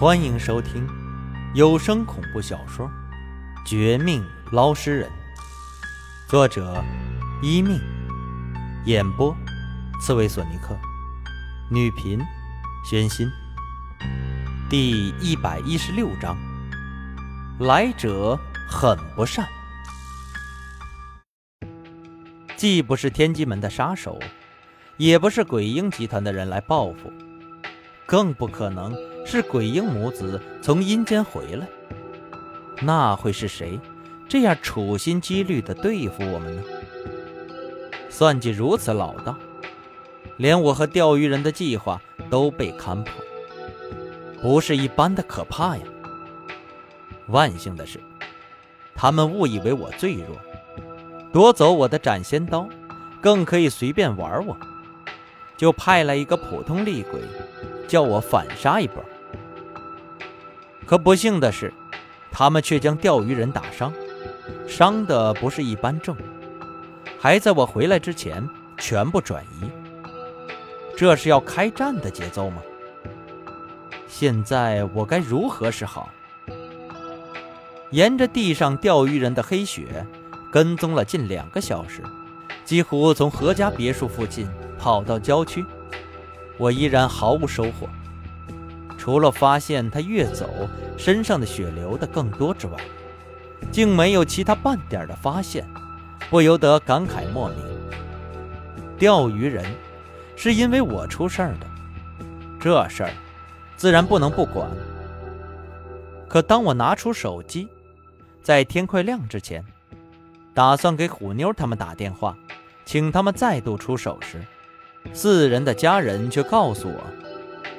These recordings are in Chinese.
欢迎收听有声恐怖小说《绝命捞尸人》，作者：一命，演播：刺猬索尼克，女频：宣心。第一百一十六章，来者很不善，既不是天机门的杀手，也不是鬼婴集团的人来报复，更不可能。是鬼婴母子从阴间回来，那会是谁这样处心积虑地对付我们呢？算计如此老道，连我和钓鱼人的计划都被看破，不是一般的可怕呀！万幸的是，他们误以为我最弱，夺走我的斩仙刀，更可以随便玩我，就派来一个普通厉鬼。叫我反杀一波，可不幸的是，他们却将钓鱼人打伤，伤的不是一般重，还在我回来之前全部转移。这是要开战的节奏吗？现在我该如何是好？沿着地上钓鱼人的黑血跟踪了近两个小时，几乎从何家别墅附近跑到郊区。我依然毫无收获，除了发现他越走身上的血流的更多之外，竟没有其他半点的发现，不由得感慨莫名。钓鱼人是因为我出事儿的，这事儿自然不能不管。可当我拿出手机，在天快亮之前，打算给虎妞他们打电话，请他们再度出手时，四人的家人却告诉我，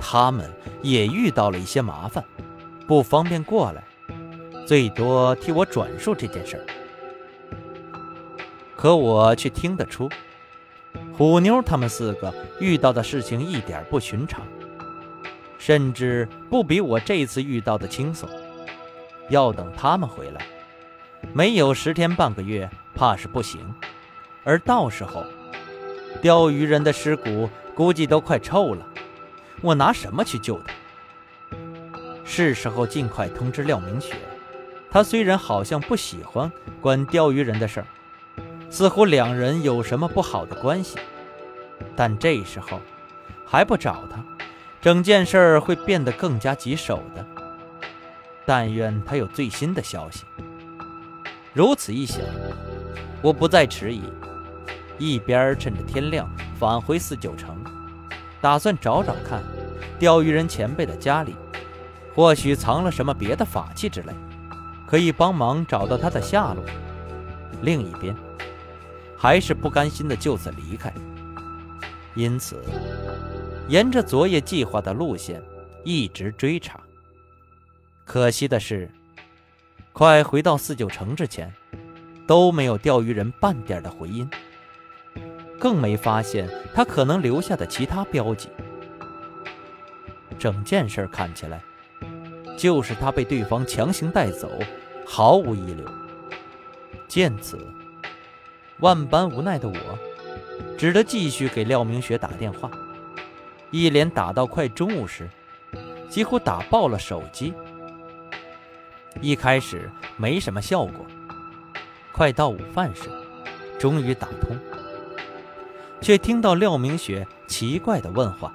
他们也遇到了一些麻烦，不方便过来，最多替我转述这件事儿。可我却听得出，虎妞他们四个遇到的事情一点不寻常，甚至不比我这次遇到的轻松。要等他们回来，没有十天半个月，怕是不行。而到时候，钓鱼人的尸骨估计都快臭了，我拿什么去救他？是时候尽快通知廖明雪。他虽然好像不喜欢管钓鱼人的事儿，似乎两人有什么不好的关系，但这时候还不找他，整件事儿会变得更加棘手的。但愿他有最新的消息。如此一想，我不再迟疑。一边趁着天亮返回四九城，打算找找看，钓鱼人前辈的家里，或许藏了什么别的法器之类，可以帮忙找到他的下落。另一边，还是不甘心的就此离开，因此，沿着昨夜计划的路线一直追查。可惜的是，快回到四九城之前，都没有钓鱼人半点的回音。更没发现他可能留下的其他标记。整件事看起来，就是他被对方强行带走，毫无遗留。见此，万般无奈的我，只得继续给廖明雪打电话，一连打到快中午时，几乎打爆了手机。一开始没什么效果，快到午饭时，终于打通。却听到廖明雪奇怪的问话。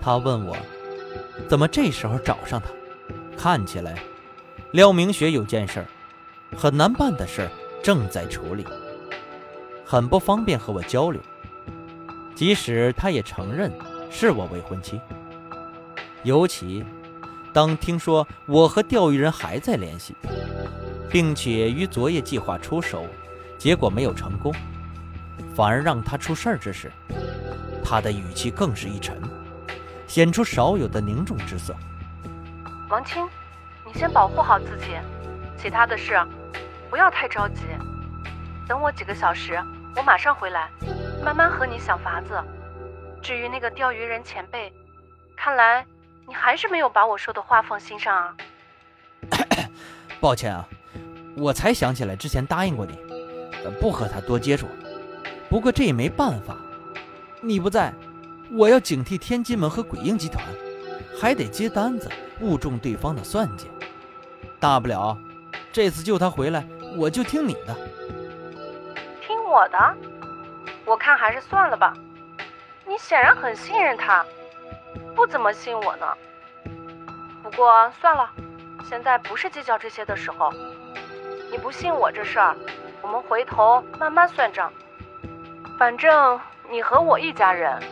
他问我，怎么这时候找上他？看起来，廖明雪有件事，很难办的事正在处理，很不方便和我交流。即使他也承认是我未婚妻，尤其当听说我和钓鱼人还在联系，并且于昨夜计划出手，结果没有成功。反而让他出事儿之时，他的语气更是一沉，显出少有的凝重之色。王青，你先保护好自己，其他的事不要太着急。等我几个小时，我马上回来，慢慢和你想法子。至于那个钓鱼人前辈，看来你还是没有把我说的话放心上啊。抱歉啊，我才想起来之前答应过你，不和他多接触。不过这也没办法，你不在，我要警惕天机门和鬼婴集团，还得接单子，误中对方的算计。大不了，这次救他回来，我就听你的。听我的？我看还是算了吧。你显然很信任他，不怎么信我呢。不过算了，现在不是计较这些的时候。你不信我这事儿，我们回头慢慢算账。反正你和我一家人，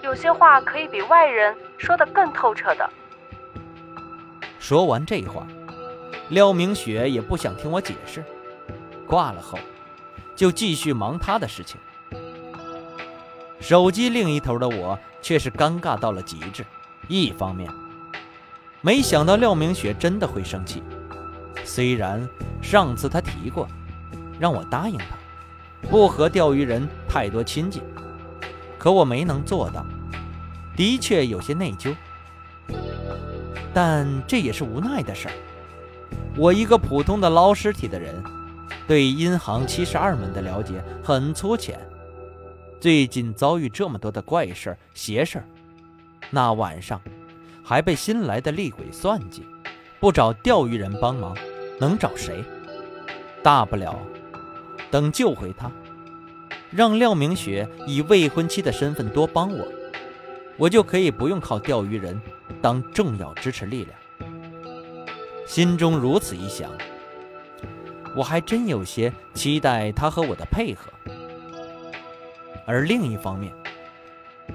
有些话可以比外人说得更透彻的。说完这话。廖明雪也不想听我解释，挂了后，就继续忙他的事情。手机另一头的我却是尴尬到了极致。一方面，没想到廖明雪真的会生气，虽然上次他提过，让我答应他，不和钓鱼人太多亲近，可我没能做到，的确有些内疚。但这也是无奈的事儿。我一个普通的捞尸体的人，对阴行七十二门的了解很粗浅。最近遭遇这么多的怪事儿、邪事儿，那晚上还被新来的厉鬼算计，不找钓鱼人帮忙，能找谁？大不了等救回他，让廖明雪以未婚妻的身份多帮我，我就可以不用靠钓鱼人当重要支持力量。心中如此一想，我还真有些期待他和我的配合。而另一方面，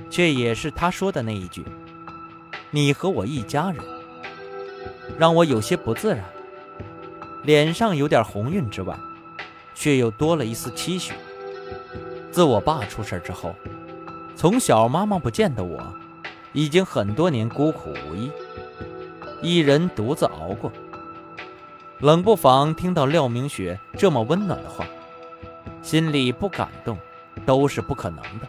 却也是他说的那一句：“你和我一家人”，让我有些不自然，脸上有点红晕之外，却又多了一丝期许。自我爸出事之后，从小妈妈不见的我，已经很多年孤苦无依。一人独自熬过，冷不防听到廖明雪这么温暖的话，心里不感动都是不可能的。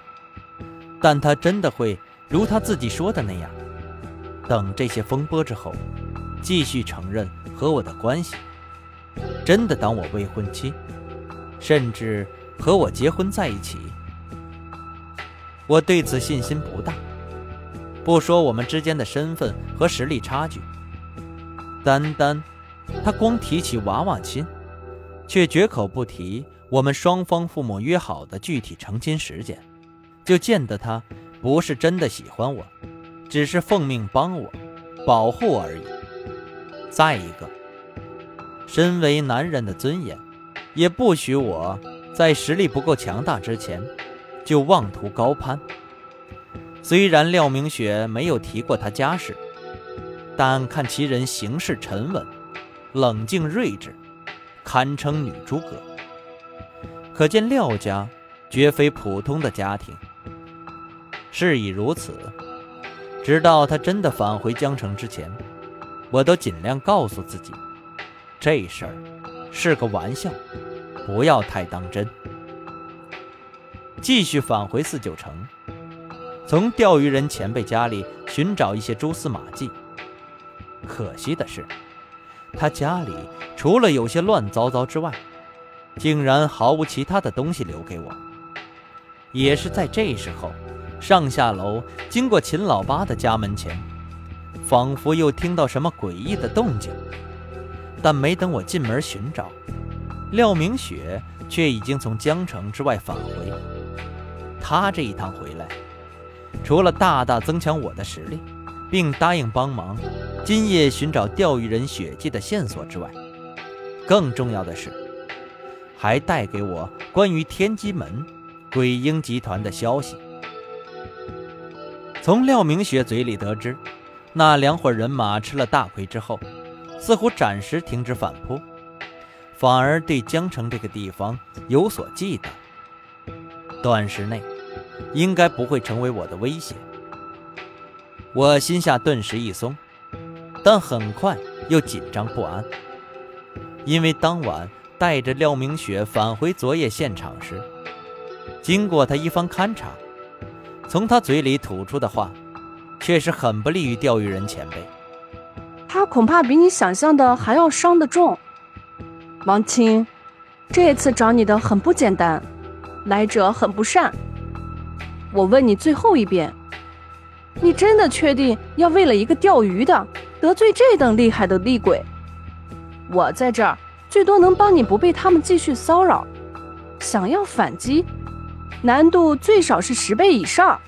但他真的会如他自己说的那样，等这些风波之后，继续承认和我的关系，真的当我未婚妻，甚至和我结婚在一起。我对此信心不大，不说我们之间的身份和实力差距。单单，他光提起娃娃亲，却绝口不提我们双方父母约好的具体成亲时间，就见得他不是真的喜欢我，只是奉命帮我，保护我而已。再一个，身为男人的尊严，也不许我在实力不够强大之前，就妄图高攀。虽然廖明雪没有提过他家世。但看其人行事沉稳、冷静睿智，堪称女诸葛。可见廖家绝非普通的家庭。事已如此，直到他真的返回江城之前，我都尽量告诉自己，这事儿是个玩笑，不要太当真。继续返回四九城，从钓鱼人前辈家里寻找一些蛛丝马迹。可惜的是，他家里除了有些乱糟糟之外，竟然毫无其他的东西留给我。也是在这时候，上下楼经过秦老八的家门前，仿佛又听到什么诡异的动静。但没等我进门寻找，廖明雪却已经从江城之外返回。他这一趟回来，除了大大增强我的实力。并答应帮忙今夜寻找钓鱼人血迹的线索之外，更重要的是，还带给我关于天机门鬼婴集团的消息。从廖明雪嘴里得知，那两伙人马吃了大亏之后，似乎暂时停止反扑，反而对江城这个地方有所忌惮，短时内应该不会成为我的威胁。我心下顿时一松，但很快又紧张不安，因为当晚带着廖明雪返回昨夜现场时，经过他一番勘察，从他嘴里吐出的话，确实很不利于钓鱼人前辈。他恐怕比你想象的还要伤得重。王青，这次找你的很不简单，来者很不善。我问你最后一遍。你真的确定要为了一个钓鱼的得罪这等厉害的厉鬼？我在这儿最多能帮你不被他们继续骚扰，想要反击，难度最少是十倍以上。